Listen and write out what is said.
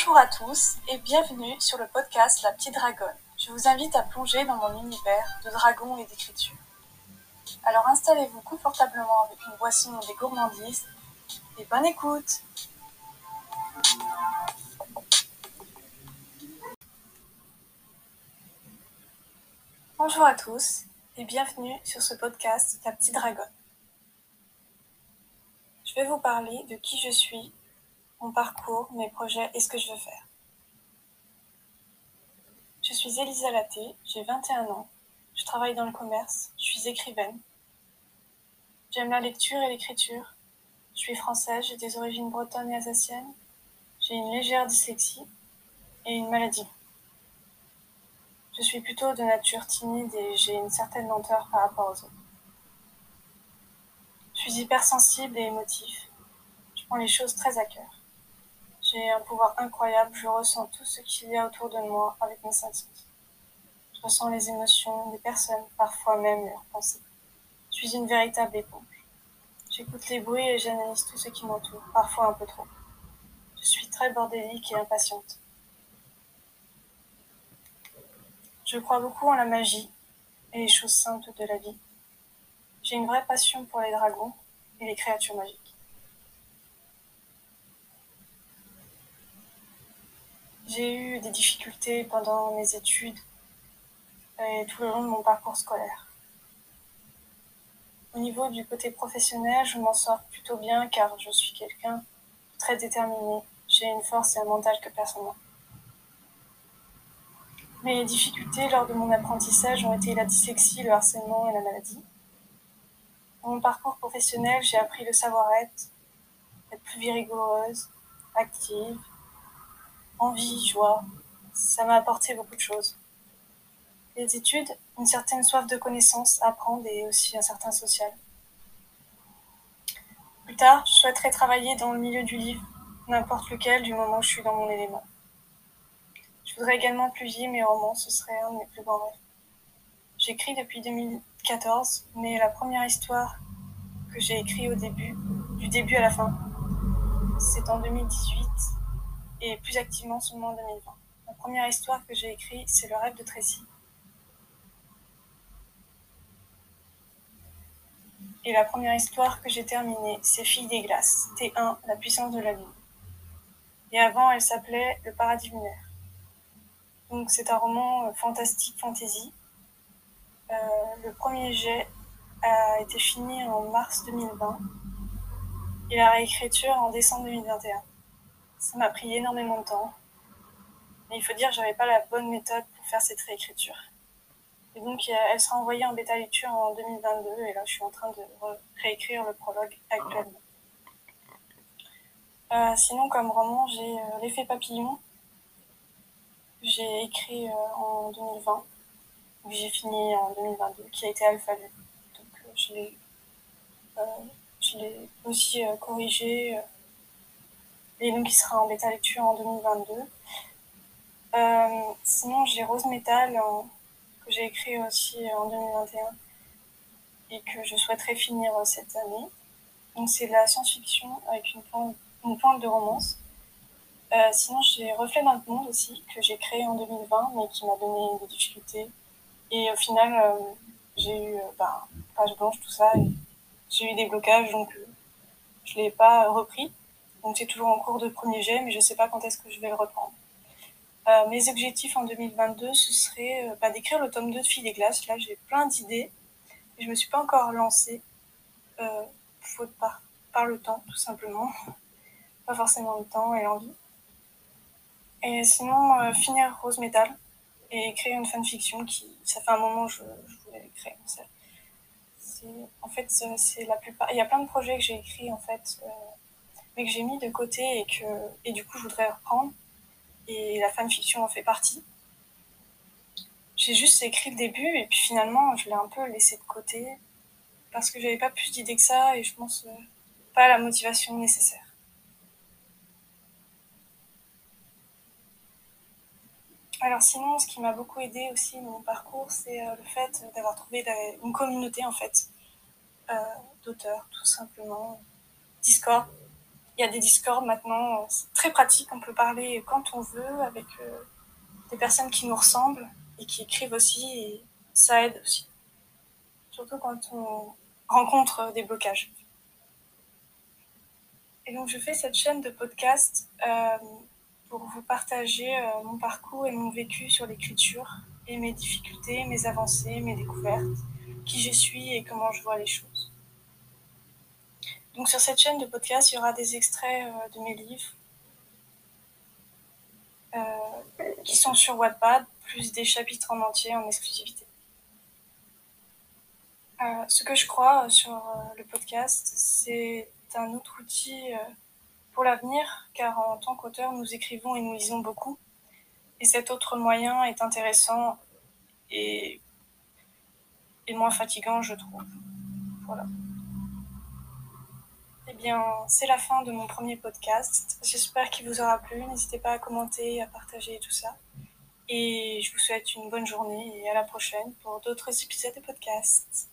Bonjour à tous et bienvenue sur le podcast La Petite Dragonne. Je vous invite à plonger dans mon univers de dragons et d'écriture. Alors installez-vous confortablement avec une boisson et des gourmandises et bonne écoute Bonjour à tous et bienvenue sur ce podcast La Petite Dragonne. Je vais vous parler de qui je suis, mon parcours, mes projets et ce que je veux faire. Je suis Elisa Laté, j'ai 21 ans, je travaille dans le commerce, je suis écrivaine. J'aime la lecture et l'écriture. Je suis française, j'ai des origines bretonnes et alsaciennes. J'ai une légère dyslexie et une maladie. Je suis plutôt de nature timide et j'ai une certaine lenteur par rapport aux autres. Je suis hypersensible et émotif. Je prends les choses très à cœur. J'ai un pouvoir incroyable, je ressens tout ce qu'il y a autour de moi avec mes sens. Je ressens les émotions des personnes, parfois même leurs pensées. Je suis une véritable éponge. J'écoute les bruits et j'analyse tout ce qui m'entoure, parfois un peu trop. Je suis très bordélique et impatiente. Je crois beaucoup en la magie et les choses simples de la vie. J'ai une vraie passion pour les dragons et les créatures magiques. J'ai eu des difficultés pendant mes études et tout le long de mon parcours scolaire. Au niveau du côté professionnel, je m'en sors plutôt bien car je suis quelqu'un très déterminé. J'ai une force et un mental que personne n'a. Mes difficultés lors de mon apprentissage ont été la dyslexie, le harcèlement et la maladie. Dans mon parcours professionnel, j'ai appris le savoir-être, être plus rigoureuse, active, envie, joie. Ça m'a apporté beaucoup de choses. Les études, une certaine soif de connaissances, apprendre et aussi un certain social. Plus tard, je souhaiterais travailler dans le milieu du livre, n'importe lequel, du moment où je suis dans mon élément. Je voudrais également publier mes romans, ce serait un de mes plus grands rêves. J'écris depuis 2014, mais la première histoire que j'ai écrite au début, du début à la fin, c'est en 2018 et plus activement seulement en 2020. La première histoire que j'ai écrite, c'est Le rêve de Tracy. Et la première histoire que j'ai terminée, c'est Fille des glaces, T1, La puissance de la lune. Et avant, elle s'appelait Le paradis lunaire. Donc c'est un roman euh, fantastique fantasy. Euh, le premier jet a été fini en mars 2020 et la réécriture en décembre 2021. Ça m'a pris énormément de temps. Mais il faut dire que j'avais pas la bonne méthode pour faire cette réécriture. Et donc, elle sera envoyée en bêta lecture en 2022, et là, je suis en train de réécrire le prologue actuellement. Euh, sinon, comme roman, j'ai euh, L'effet papillon. J'ai écrit euh, en 2020, que j'ai fini en 2022, qui a été alpha Donc, je l'ai aussi corrigé et donc il sera en bêta lecture en 2022. Euh, sinon, j'ai Rose Metal que j'ai écrit aussi en 2021 et que je souhaiterais finir cette année. Donc c'est de la science-fiction avec une pointe, une pointe de romance. Euh, sinon, j'ai Reflet dans le monde aussi, que j'ai créé en 2020, mais qui m'a donné des difficultés. Et au final, euh, j'ai eu bah, page blanche, tout ça, j'ai eu des blocages, donc je ne l'ai pas repris. Donc c'est toujours en cours de premier jet, mais je ne sais pas quand est-ce que je vais le reprendre. Euh, mes objectifs en 2022, ce serait euh, bah, d'écrire le tome 2 de Fille des Glaces. Là, j'ai plein d'idées, mais je ne me suis pas encore lancée, euh, faute par, le temps, tout simplement. pas forcément le temps et l'envie. Et sinon, finir Rose Metal et écrire une fanfiction qui, ça fait un moment que je, voulais écrire. En fait, c'est la plupart. Il y a plein de projets que j'ai écrits en fait que j'ai mis de côté et que et du coup je voudrais reprendre. Et la fanfiction en fait partie. J'ai juste écrit le début et puis finalement je l'ai un peu laissé de côté parce que j'avais pas plus d'idées que ça et je pense euh, pas la motivation nécessaire. Alors sinon, ce qui m'a beaucoup aidé aussi mon parcours, c'est euh, le fait d'avoir trouvé une communauté en fait euh, d'auteurs, tout simplement. Discord, Il y a des Discord maintenant, c'est très pratique, on peut parler quand on veut avec des personnes qui nous ressemblent et qui écrivent aussi, et ça aide aussi. Surtout quand on rencontre des blocages. Et donc je fais cette chaîne de podcast euh, pour vous partager euh, mon parcours et mon vécu sur l'écriture et mes difficultés, mes avancées, mes découvertes, qui je suis et comment je vois les choses. Donc sur cette chaîne de podcast, il y aura des extraits euh, de mes livres qui sont sur Wattpad, plus des chapitres en entier en exclusivité. ce que je crois sur le podcast, c'est un autre outil pour l'avenir, car en tant qu'auteur, nous écrivons et nous lisons beaucoup. Et cet autre moyen est intéressant et, et moins fatigant, je trouve. Voilà. Eh bien, c'est la fin de mon premier podcast. J'espère qu'il vous aura plu. N'hésitez pas à commenter, à partager tout ça. Et je vous souhaite une bonne journée et à la prochaine pour d'autres épisodes de podcast.